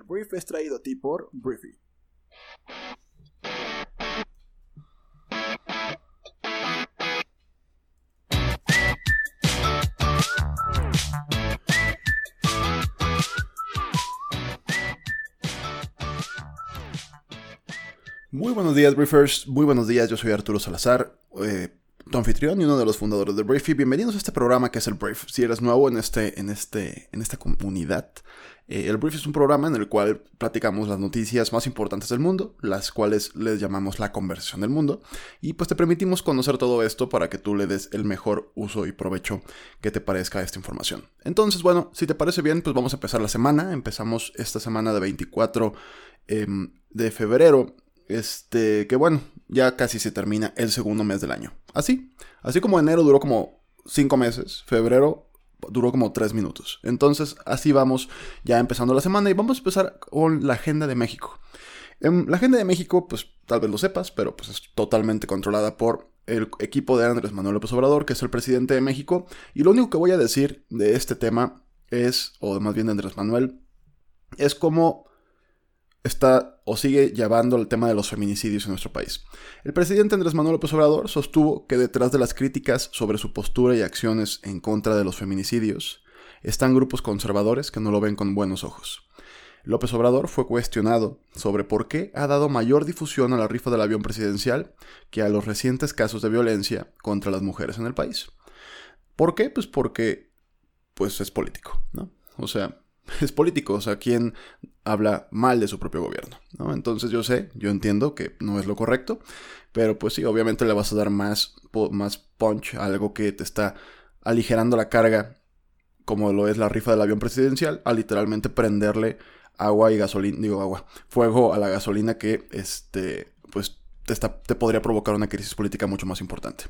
El brief es traído a ti por Briefy. Muy buenos días, Briefers. Muy buenos días. Yo soy Arturo Salazar, eh, tu anfitrión y uno de los fundadores de Briefy. Bienvenidos a este programa que es el Brief. Si eres nuevo en, este, en, este, en esta comunidad, eh, el Brief es un programa en el cual platicamos las noticias más importantes del mundo, las cuales les llamamos la conversación del mundo, y pues te permitimos conocer todo esto para que tú le des el mejor uso y provecho que te parezca esta información. Entonces, bueno, si te parece bien, pues vamos a empezar la semana. Empezamos esta semana de 24 em, de febrero este, que bueno, ya casi se termina el segundo mes del año. Así, así como enero duró como cinco meses, febrero duró como tres minutos. Entonces, así vamos ya empezando la semana y vamos a empezar con la agenda de México. Em, la agenda de México, pues tal vez lo sepas, pero pues es totalmente controlada por el equipo de Andrés Manuel López Obrador, que es el presidente de México. Y lo único que voy a decir de este tema es, o más bien de Andrés Manuel, es como está o sigue llevando el tema de los feminicidios en nuestro país. El presidente Andrés Manuel López Obrador sostuvo que detrás de las críticas sobre su postura y acciones en contra de los feminicidios están grupos conservadores que no lo ven con buenos ojos. López Obrador fue cuestionado sobre por qué ha dado mayor difusión a la rifa del avión presidencial que a los recientes casos de violencia contra las mujeres en el país. ¿Por qué? Pues porque pues es político, ¿no? O sea, es político, o sea, quien habla mal de su propio gobierno, ¿no? Entonces yo sé, yo entiendo que no es lo correcto, pero pues sí, obviamente le vas a dar más, más punch a algo que te está aligerando la carga, como lo es la rifa del avión presidencial, a literalmente prenderle agua y gasolina, digo agua, fuego a la gasolina que, este, pues te, está, te podría provocar una crisis política mucho más importante.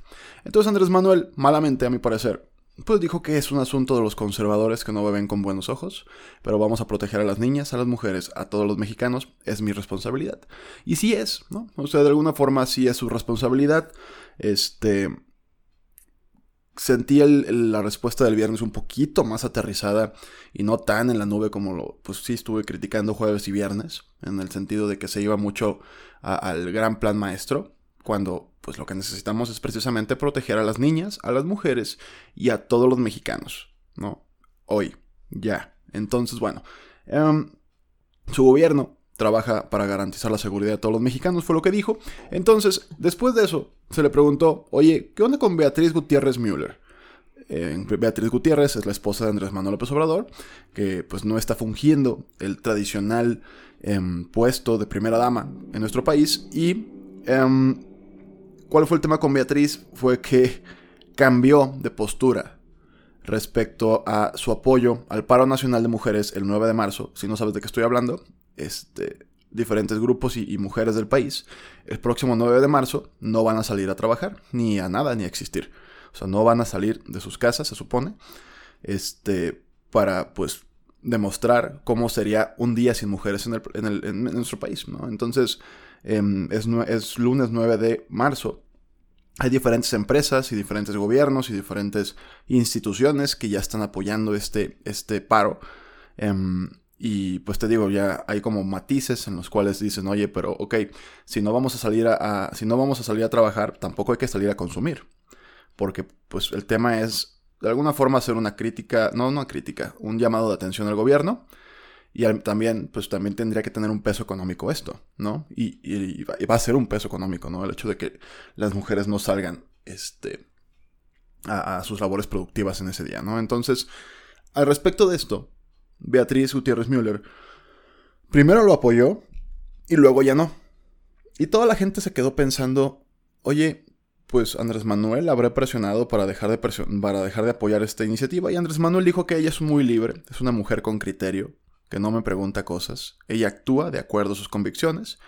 Entonces Andrés Manuel, malamente a mi parecer, pues dijo que es un asunto de los conservadores que no me ven con buenos ojos, pero vamos a proteger a las niñas, a las mujeres, a todos los mexicanos, es mi responsabilidad. Y sí es, ¿no? O sea, de alguna forma sí es su responsabilidad. Este... Sentí la respuesta del viernes un poquito más aterrizada y no tan en la nube como lo, pues sí estuve criticando jueves y viernes, en el sentido de que se iba mucho al gran plan maestro, cuando pues lo que necesitamos es precisamente proteger a las niñas, a las mujeres y a todos los mexicanos, ¿no? Hoy, ya. Entonces, bueno, em, su gobierno trabaja para garantizar la seguridad de todos los mexicanos, fue lo que dijo. Entonces, después de eso, se le preguntó, oye, ¿qué onda con Beatriz Gutiérrez Müller? Eh, Beatriz Gutiérrez es la esposa de Andrés Manuel López Obrador, que pues no está fungiendo el tradicional em, puesto de primera dama en nuestro país y em, ¿Cuál fue el tema con Beatriz? Fue que cambió de postura respecto a su apoyo al paro nacional de mujeres el 9 de marzo. Si no sabes de qué estoy hablando, este, diferentes grupos y, mujeres del país, el próximo 9 de marzo no van a salir a trabajar, ni a nada, ni a existir. O sea, no van a salir de sus casas, se supone, este, para, pues, demostrar cómo sería un día sin mujeres en, en nuestro país, ¿no? Entonces, Em, es, lunes 9 de marzo. Hay diferentes empresas y diferentes gobiernos y diferentes instituciones que ya están apoyando este, este paro. Em, y pues te digo, ya hay como matices en los cuales dicen, oye, pero ok, si no vamos a salir a, si no vamos a salir a trabajar, tampoco hay que salir a consumir. Porque pues el tema es, de alguna forma, hacer una crítica, no una crítica, un llamado de atención al gobierno y también, pues también tendría que tener un peso económico esto, ¿no? Y, va a ser un peso económico, ¿no? El hecho de que las mujeres no salgan, este, a, sus labores productivas en ese día, ¿no? Entonces, al respecto de esto, Beatriz Gutiérrez Müller primero lo apoyó y luego ya no. Y toda la gente se quedó pensando, oye, pues Andrés Manuel habrá presionado para dejar, de para dejar de apoyar esta iniciativa y Andrés Manuel dijo que ella es muy libre, es una mujer con criterio que no me pregunta cosas, ella actúa de acuerdo a sus convicciones.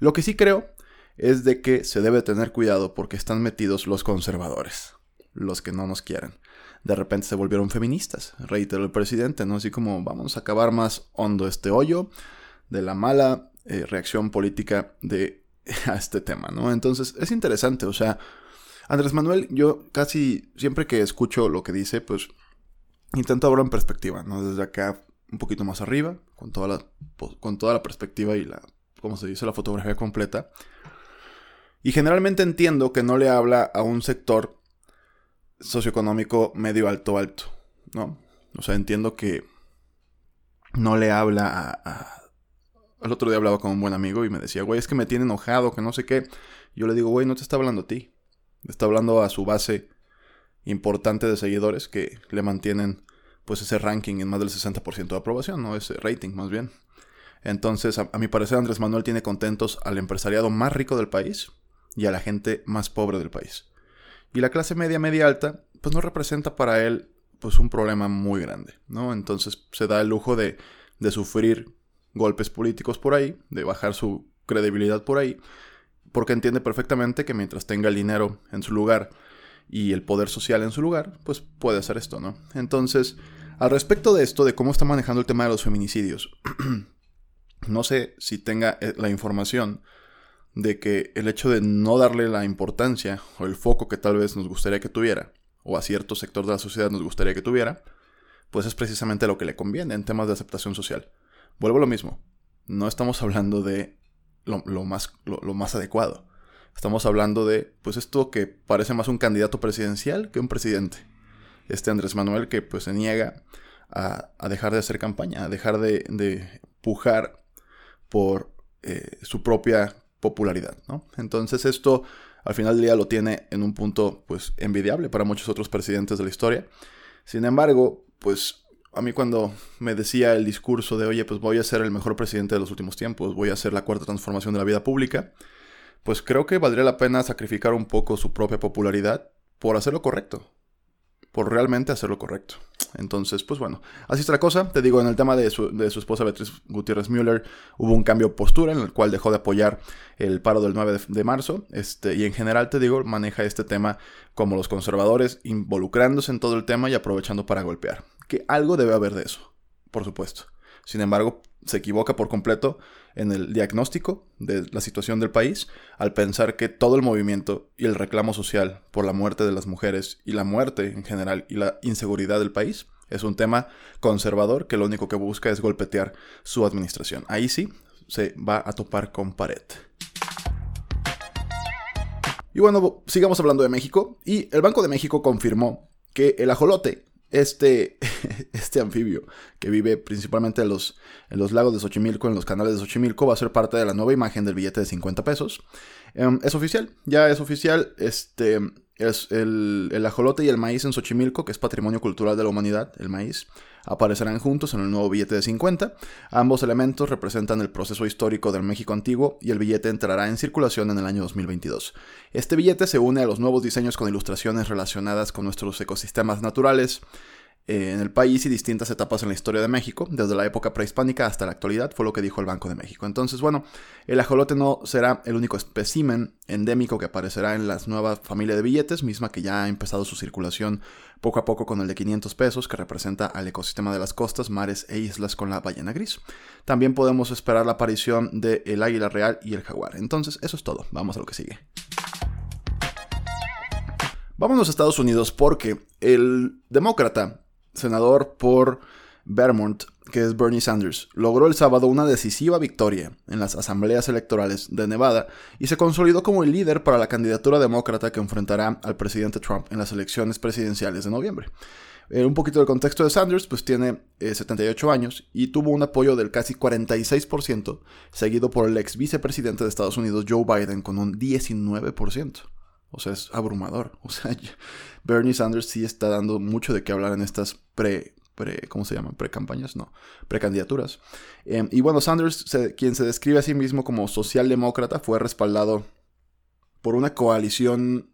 Lo que sí creo es de que se debe tener cuidado porque están metidos los conservadores, los que no nos quieren. De repente se volvieron feministas, reiteró el presidente, ¿no? Así como vamos a acabar más hondo este hoyo de la mala eh, reacción política de a este tema, ¿no? Entonces es interesante, o sea, Andrés Manuel, yo casi siempre que escucho lo que dice, pues intento verlo en perspectiva, ¿no? Desde acá un poquito más arriba, con toda la, con toda la perspectiva y la, ¿cómo se dice?, la fotografía completa. Y generalmente entiendo que no le habla a un sector socioeconómico medio alto alto, ¿no? O sea, entiendo que no le habla a, El otro día hablaba con un buen amigo y me decía, güey, es que me tiene enojado, que no sé qué. yo le digo, güey, no te está hablando a ti. Está hablando a su base importante de seguidores que le mantienen pues ese ranking en más del 60% de aprobación, ¿no? Ese rating más bien. Entonces, a, mi parecer, Andrés Manuel tiene contentos al empresariado más rico del país y a la gente más pobre del país. Y la clase media, media alta, pues no representa para él pues un problema muy grande, ¿no? Entonces se da el lujo de, de sufrir golpes políticos por ahí, de bajar su credibilidad por ahí, porque entiende perfectamente que mientras tenga el dinero en su lugar y el poder social en su lugar, pues puede hacer esto, ¿no? Entonces, al respecto de esto, de cómo está manejando el tema de los feminicidios, no sé si tenga eh, la información de que el hecho de no darle la importancia o el foco que tal vez nos gustaría que tuviera, o a cierto sector de la sociedad nos gustaría que tuviera, pues es precisamente lo que le conviene en temas de aceptación social. Vuelvo a lo mismo, no estamos hablando de lo, lo más adecuado. Estamos hablando de, pues esto que parece más un candidato presidencial que un presidente este Andrés Manuel que pues se niega a, dejar de hacer campaña, a dejar de, pujar por eh, su propia popularidad, ¿no? Entonces esto al final del día lo tiene en un punto pues envidiable para muchos otros presidentes de la historia. Sin embargo, pues a mí cuando me decía el discurso de, oye, pues voy a ser el mejor presidente de los últimos tiempos, voy a hacer la cuarta transformación de la vida pública, pues creo que valdría la pena sacrificar un poco su propia popularidad por hacer lo correcto, por realmente hacer lo correcto. Entonces, pues bueno, así está la cosa. Te digo, en el tema de su, esposa Beatriz Gutiérrez Müller hubo un cambio de postura en el cual dejó de apoyar el paro del 9 de, marzo. Este, y en general, te digo, maneja este tema como los conservadores, involucrándose en todo el tema y aprovechando para golpear. Que algo debe haber de eso, por supuesto. Sin embargo, se equivoca por completo en el diagnóstico de la situación del país al pensar que todo el movimiento y el reclamo social por la muerte de las mujeres y la muerte en general y la inseguridad del país es un tema conservador que lo único que busca es golpetear su administración. Ahí sí se va a topar con pared. Y bueno, sigamos hablando de México. Y el Banco de México confirmó que el ajolote este, este anfibio que vive principalmente en los, en los lagos de Xochimilco, en los canales de Xochimilco, va a ser parte de la nueva imagen del billete de 50 pesos. Em, es oficial, ya es oficial. Este es el, el ajolote y el maíz en Xochimilco, que es patrimonio cultural de la humanidad, el maíz aparecerán juntos en el nuevo billete de 50. Ambos elementos representan el proceso histórico del México antiguo y el billete entrará en circulación en el año 2022. Este billete se une a los nuevos diseños con ilustraciones relacionadas con nuestros ecosistemas naturales, eh, en el país y distintas etapas en la historia de México, desde la época prehispánica hasta la actualidad, fue lo que dijo el Banco de México. Entonces, bueno, el ajolote no será el único espécimen endémico que aparecerá en la nueva familia de billetes, misma que ya ha empezado su circulación poco a poco con el de 500 pesos, que representa al ecosistema de las costas, mares e islas con la ballena gris. También podemos esperar la aparición del el águila real y el jaguar. Entonces, eso es todo. Vamos a lo que sigue. Vámonos a Estados Unidos porque el demócrata senador por Vermont, que es Bernie Sanders, logró el sábado una decisiva victoria en las asambleas electorales de Nevada y se consolidó como el líder para la candidatura demócrata que enfrentará al presidente Trump en las elecciones presidenciales de noviembre. Eh, un poquito del contexto de Sanders, pues tiene 78 eh, años y tuvo un apoyo del casi 46%, seguido por el ex vicepresidente de Estados Unidos Joe Biden con un 19%. O sea, es abrumador. O sea, Bernie Sanders sí está dando mucho de qué hablar en estas pre, pre ¿cómo se llaman? Pre-campañas, no, precandidaturas. Eh, y bueno, Sanders, quien se describe a sí mismo como socialdemócrata, fue respaldado por una coalición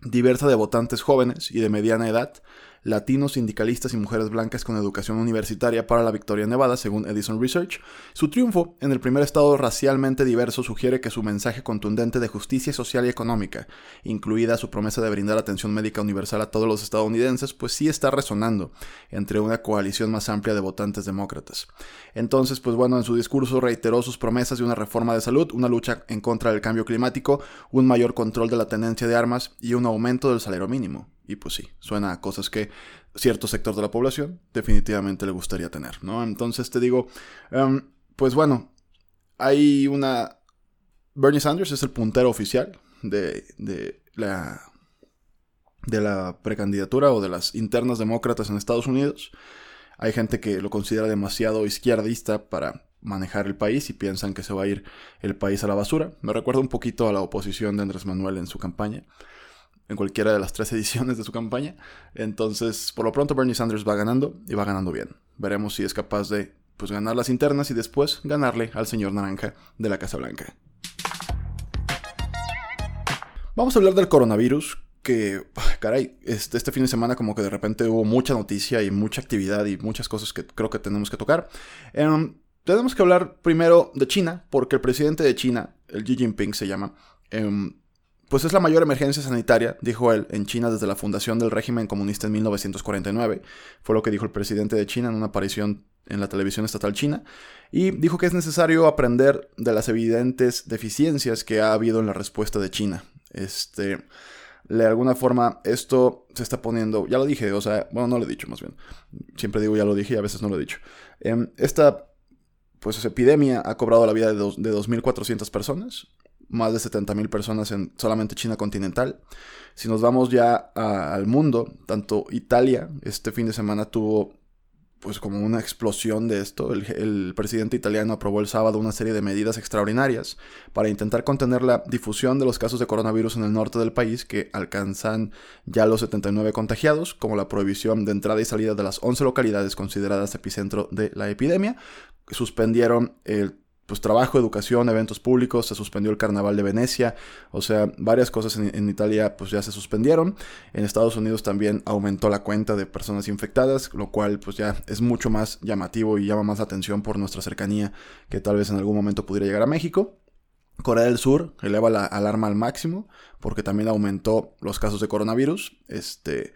diversa de votantes jóvenes y de mediana edad, latinos, sindicalistas y mujeres blancas con educación universitaria para la victoria Nevada, según Edison Research. Su triunfo en el primer estado racialmente diverso sugiere que su mensaje contundente de justicia social y económica, incluida su promesa de brindar atención médica universal a todos los estadounidenses, pues sí está resonando entre una coalición más amplia de votantes demócratas. Entonces, pues bueno, en su discurso reiteró sus promesas de una reforma de salud, una lucha en contra del cambio climático, un mayor control de la tenencia de armas y un aumento del salario mínimo. Y pues sí, suena a cosas que cierto sector de la población definitivamente le gustaría tener, ¿no? Entonces te digo, em, pues bueno, hay una... Bernie Sanders es el puntero oficial de, de la de la precandidatura o de las internas demócratas en Estados Unidos. Hay gente que lo considera demasiado izquierdista para manejar el país y piensan que se va a ir el país a la basura. Me recuerda un poquito a la oposición de Andrés Manuel en su campaña, en cualquiera de las tres ediciones de su campaña. Entonces, por lo pronto Bernie Sanders va ganando y va ganando bien. Veremos si es capaz de pues, ganar las internas y después ganarle al señor Naranja de la Casa Blanca. Vamos a hablar del coronavirus, que, caray, este, este fin de semana como que de repente hubo mucha noticia y mucha actividad y muchas cosas que creo que tenemos que tocar. Em, tenemos que hablar primero de China, porque el presidente de China, el Xi Jinping se llama, em, pues es la mayor emergencia sanitaria, dijo él, en China desde la fundación del régimen comunista en 1949. Fue lo que dijo el presidente de China en una aparición en la televisión estatal china. Y dijo que es necesario aprender de las evidentes deficiencias que ha habido en la respuesta de China. Este, de alguna forma esto se está poniendo, ya lo dije, o sea, bueno, no lo he dicho más bien, siempre digo ya lo dije y a veces no lo he dicho. Em, esta pues epidemia ha cobrado la vida de, de 2.400 personas, más de 70.000 personas en solamente China continental. Si nos vamos ya al mundo, tanto Italia este fin de semana tuvo pues como una explosión de esto. El, presidente italiano aprobó el sábado una serie de medidas extraordinarias para intentar contener la difusión de los casos de coronavirus en el norte del país que alcanzan ya los 79 contagiados, como la prohibición de entrada y salida de las 11 localidades consideradas epicentro de la epidemia. Suspendieron el pues trabajo, educación, eventos públicos, se suspendió el carnaval de Venecia, o sea, varias cosas en, Italia pues ya se suspendieron. En Estados Unidos también aumentó la cuenta de personas infectadas, lo cual pues ya es mucho más llamativo y llama más atención por nuestra cercanía que tal vez en algún momento pudiera llegar a México. Corea del Sur eleva la alarma al máximo porque también aumentó los casos de coronavirus. Este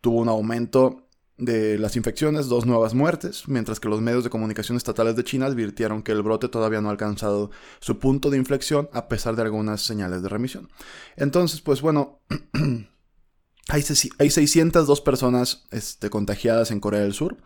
tuvo un aumento de las infecciones, dos nuevas muertes, mientras que los medios de comunicación estatales de China advirtieron que el brote todavía no ha alcanzado su punto de inflexión a pesar de algunas señales de remisión. Entonces, pues bueno, hay, 602 personas este, contagiadas en Corea del Sur.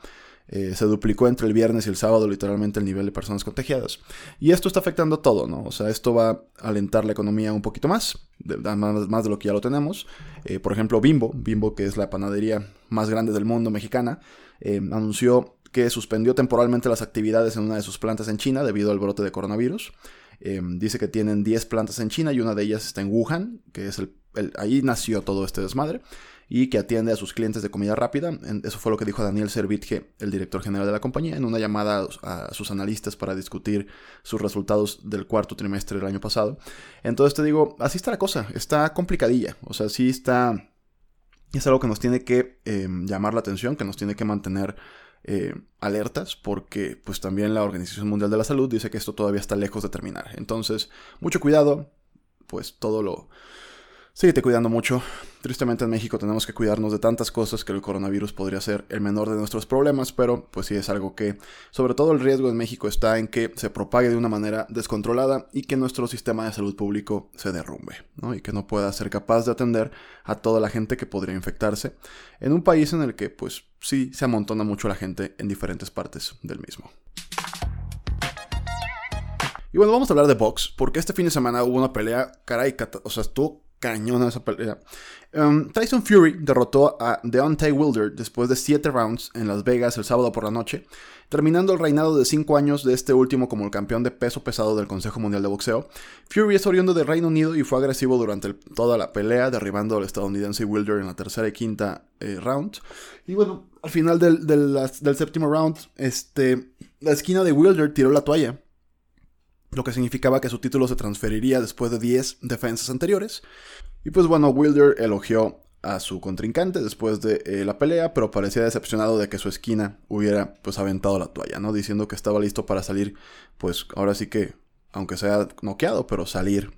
Eh, se duplicó entre el viernes y el sábado literalmente el nivel de personas contagiadas. Y esto está afectando todo, ¿no? O sea, esto va a alentar la economía un poquito más, más, de lo que ya lo tenemos. Eh, por ejemplo, Bimbo, Bimbo que es la panadería más grande del mundo mexicana, eh, anunció que suspendió temporalmente las actividades en una de sus plantas en China debido al brote de coronavirus. dice que tienen 10 plantas en China y una de ellas está en Wuhan, que es el, ahí nació todo este desmadre y que atiende a sus clientes de comida rápida. Eso fue lo que dijo Daniel Servitje, el director general de la compañía, en una llamada a sus analistas para discutir sus resultados del cuarto trimestre del año pasado. Entonces te digo, así está la cosa, está complicadilla, o sea, sí está... Es algo que nos tiene que em, llamar la atención, que nos tiene que mantener eh, alertas porque pues también la Organización Mundial de la Salud dice que esto todavía está lejos de terminar. Entonces, mucho cuidado, pues todo lo, Síguete cuidando mucho. Tristemente en México tenemos que cuidarnos de tantas cosas que el coronavirus podría ser el menor de nuestros problemas, pero pues sí es algo que, sobre todo el riesgo en México está en que se propague de una manera descontrolada y que nuestro sistema de salud público se derrumbe, ¿no? Y que no pueda ser capaz de atender a toda la gente que podría infectarse en un país en el que pues sí se amontona mucho la gente en diferentes partes del mismo. Y bueno, vamos a hablar de box, porque este fin de semana hubo una pelea, caray, o sea, estuvo cañona esa pelea. Um, Tyson Fury derrotó a Deontay Wilder después de 7 rounds en Las Vegas el sábado por la noche, terminando el reinado de 5 años de este último como el campeón de peso pesado del Consejo Mundial de Boxeo. Fury es oriundo de Reino Unido y fue agresivo durante toda la pelea, derribando al estadounidense Wilder en la tercera y quinta eh, round. Y bueno, al final del, del séptimo round, este, la esquina de Wilder tiró la toalla lo que significaba que su título se transferiría después de 10 defensas anteriores. Y pues bueno, Wilder elogió a su contrincante después de eh, la pelea, pero parecía decepcionado de que su esquina hubiera pues aventado la toalla, ¿no? Diciendo que estaba listo para salir, pues ahora sí que, aunque sea noqueado, pero salir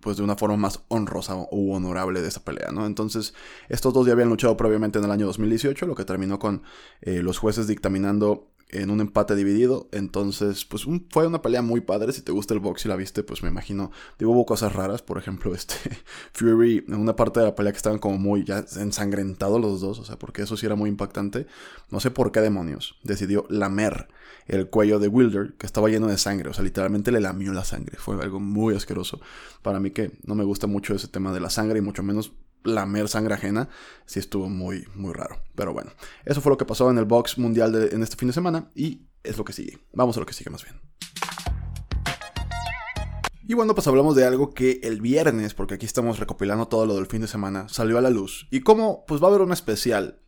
pues de una forma más honrosa u honorable de esa pelea, ¿no? Entonces, estos dos ya habían luchado previamente en el año 2018, lo que terminó con eh, los jueces dictaminando en un empate dividido. Entonces, pues fue una pelea muy padre. Si te gusta el box y la viste, pues me imagino. Digo, hubo cosas raras. Por ejemplo, este Fury, en una parte de la pelea que estaban como muy ya ensangrentados los dos. O sea, porque eso sí era muy impactante. No sé por qué demonios. Decidió lamer el cuello de Wilder, que estaba lleno de sangre. O sea, literalmente le lamió la sangre. Fue algo muy asqueroso. Para mí que no me gusta mucho ese tema de la sangre y mucho menos lamer sangre ajena, sí estuvo muy, muy raro. Pero bueno, eso fue lo que pasó en el box mundial de, en este fin de semana y es lo que sigue. Vamos a lo que sigue más bien. Y bueno, pues hablamos de algo que el viernes, porque aquí estamos recopilando todo lo del fin de semana, salió a la luz. Y como, pues va a haber un especial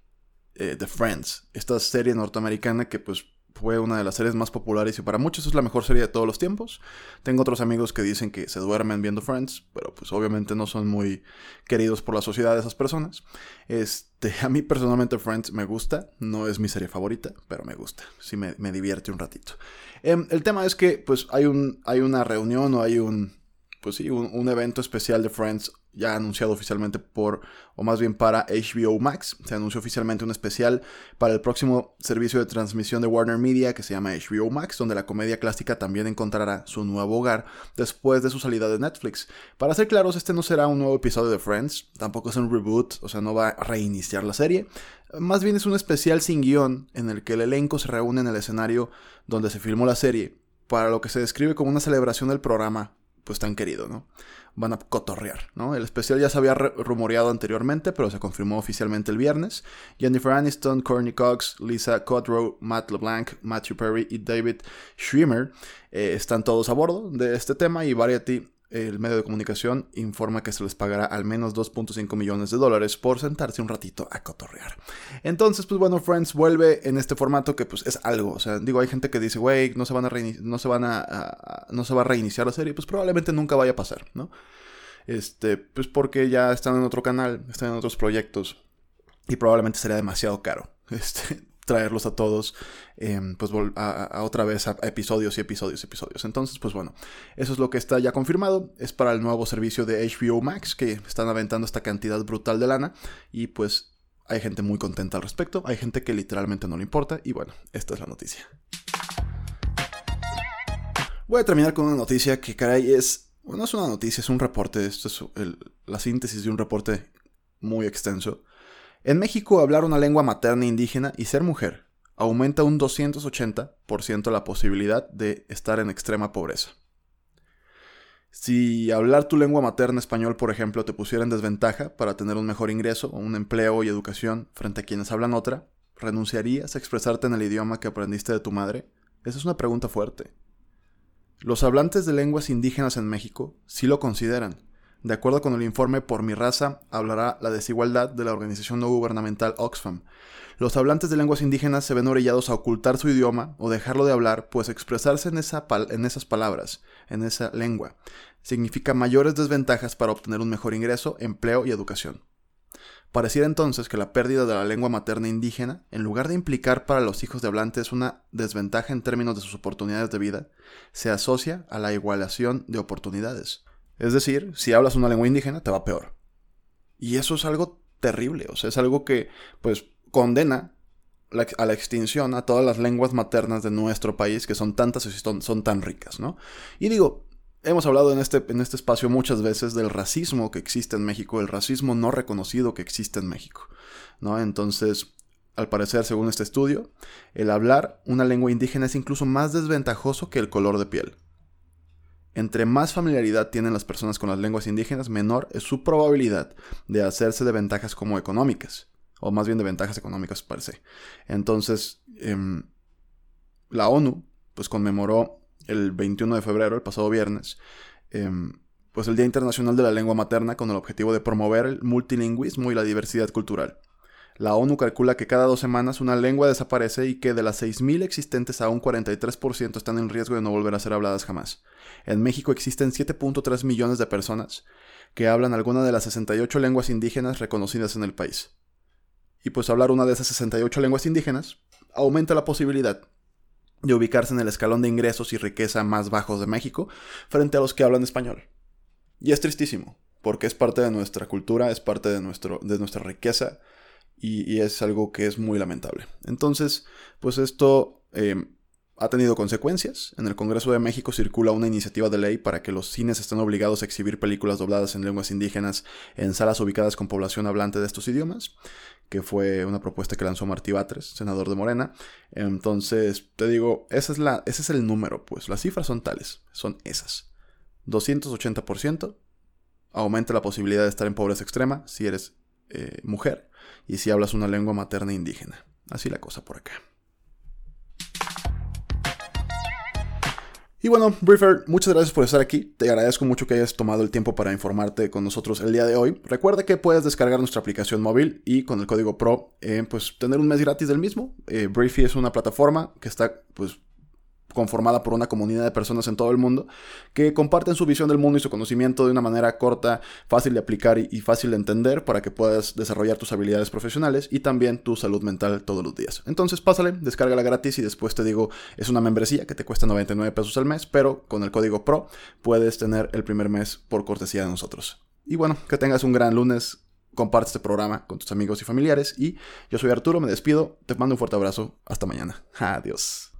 eh, de Friends, esta serie norteamericana que pues fue una de las series más populares y para muchos es la mejor serie de todos los tiempos. Tengo otros amigos que dicen que se duermen viendo Friends, pero pues obviamente no son muy queridos por la sociedad de esas personas. Este, a mí personalmente Friends me gusta, no es mi serie favorita, pero me gusta, sí me, divierte un ratito. Em, el tema es que pues hay, un, hay una reunión o hay un, pues sí, un evento especial de Friends ya anunciado oficialmente por, o más bien para HBO Max. Se anunció oficialmente un especial para el próximo servicio de transmisión de Warner Media que se llama HBO Max, donde la comedia clásica también encontrará su nuevo hogar después de su salida de Netflix. Para ser claros, este no será un nuevo episodio de Friends, tampoco es un reboot, o sea, no va a reiniciar la serie. Más bien es un especial sin guion en el que el elenco se reúne en el escenario donde se filmó la serie, para lo que se describe como una celebración del programa, pues tan querido, ¿no? van a cotorrear, ¿no? El especial ya se había rumoreado anteriormente, pero se confirmó oficialmente el viernes. Jennifer Aniston, Courtney Cox, Lisa Kudrow, Matt LeBlanc, Matthew Perry y David Schwimmer eh, están todos a bordo de este tema y Variety el medio de comunicación informa que se les pagará al menos 2.5 millones de dólares por sentarse un ratito a cotorrear. Entonces, pues bueno, Friends vuelve en este formato que pues es algo. O sea, digo, hay gente que dice, güey, no se van a no se van a, no se va a reiniciar la serie. Pues probablemente nunca vaya a pasar, ¿no? Este, pues porque ya están en otro canal, están en otros proyectos. Y probablemente sería demasiado caro. Este, traerlos a todos, em, pues a, otra vez a, episodios y episodios y episodios. Entonces, pues bueno, eso es lo que está ya confirmado. Es para el nuevo servicio de HBO Max, que están aventando esta cantidad brutal de lana. Y pues hay gente muy contenta al respecto, hay gente que literalmente no le importa. Y bueno, esta es la noticia. Voy a terminar con una noticia que, caray, es... Bueno, no es una noticia, es un reporte. Esto es la síntesis de un reporte muy extenso. En México, hablar una lengua materna indígena y ser mujer aumenta un 280% la posibilidad de estar en extrema pobreza. Si hablar tu lengua materna español, por ejemplo, te pusiera en desventaja para tener un mejor ingreso un empleo y educación frente a quienes hablan otra, ¿renunciarías a expresarte en el idioma que aprendiste de tu madre? Esa es una pregunta fuerte. Los hablantes de lenguas indígenas en México sí lo consideran, de acuerdo con el informe Por mi raza, hablará la desigualdad de la organización no gubernamental Oxfam. Los hablantes de lenguas indígenas se ven orillados a ocultar su idioma o dejarlo de hablar, pues expresarse en, esa en esas palabras, en esa lengua, significa mayores desventajas para obtener un mejor ingreso, empleo y educación. Pareciera entonces que la pérdida de la lengua materna indígena, en lugar de implicar para los hijos de hablantes una desventaja en términos de sus oportunidades de vida, se asocia a la igualación de oportunidades. Es decir, si hablas una lengua indígena, te va peor. Y eso es algo terrible, o sea, es algo que, pues, condena a la extinción a todas las lenguas maternas de nuestro país, que son tantas y son, son tan ricas, ¿no? Y digo, hemos hablado en este, en este espacio muchas veces del racismo que existe en México, el racismo no reconocido que existe en México, ¿no? Entonces, al parecer, según este estudio, el hablar una lengua indígena es incluso más desventajoso que el color de piel. Entre más familiaridad tienen las personas con las lenguas indígenas, menor es su probabilidad de hacerse de ventajas como económicas, o más bien de ventajas económicas parece. Entonces, em, la ONU pues conmemoró el 21 de febrero, el pasado viernes, em, pues el Día Internacional de la Lengua Materna con el objetivo de promover el multilingüismo y la diversidad cultural. La ONU calcula que cada dos semanas una lengua desaparece y que de las 6.000 existentes aún 43% están en riesgo de no volver a ser habladas jamás. En México existen 7.3 millones de personas que hablan alguna de las 68 lenguas indígenas reconocidas en el país. Y pues hablar una de esas 68 lenguas indígenas aumenta la posibilidad de ubicarse en el escalón de ingresos y riqueza más bajos de México frente a los que hablan español. Y es tristísimo, porque es parte de nuestra cultura, es parte de, nuestro, de nuestra riqueza, y, es algo que es muy lamentable. Entonces, pues esto eh, ha tenido consecuencias. En el Congreso de México circula una iniciativa de ley para que los cines estén obligados a exhibir películas dobladas en lenguas indígenas en salas ubicadas con población hablante de estos idiomas, que fue una propuesta que lanzó Martí Batres, senador de Morena. Entonces, te digo, es la, ese es el número, pues las cifras son tales, son esas. 280% aumenta la posibilidad de estar en pobreza extrema si eres eh, mujer y si hablas una lengua materna indígena. Así la cosa por acá. Y bueno, Briefer, muchas gracias por estar aquí. Te agradezco mucho que hayas tomado el tiempo para informarte con nosotros el día de hoy. Recuerda que puedes descargar nuestra aplicación móvil y con el código PRO, eh, pues tener un mes gratis del mismo. Eh, Briefy es una plataforma que está pues conformada por una comunidad de personas en todo el mundo que comparten su visión del mundo y su conocimiento de una manera corta, fácil de aplicar y, fácil de entender para que puedas desarrollar tus habilidades profesionales y también tu salud mental todos los días. Entonces pásale, descárgala gratis y después te digo, es una membresía que te cuesta 99 pesos al mes, pero con el código PRO puedes tener el primer mes por cortesía de nosotros. Y bueno, que tengas un gran lunes. Comparte este programa con tus amigos y familiares. Y yo soy Arturo, me despido. Te mando un fuerte abrazo. Hasta mañana. Adiós.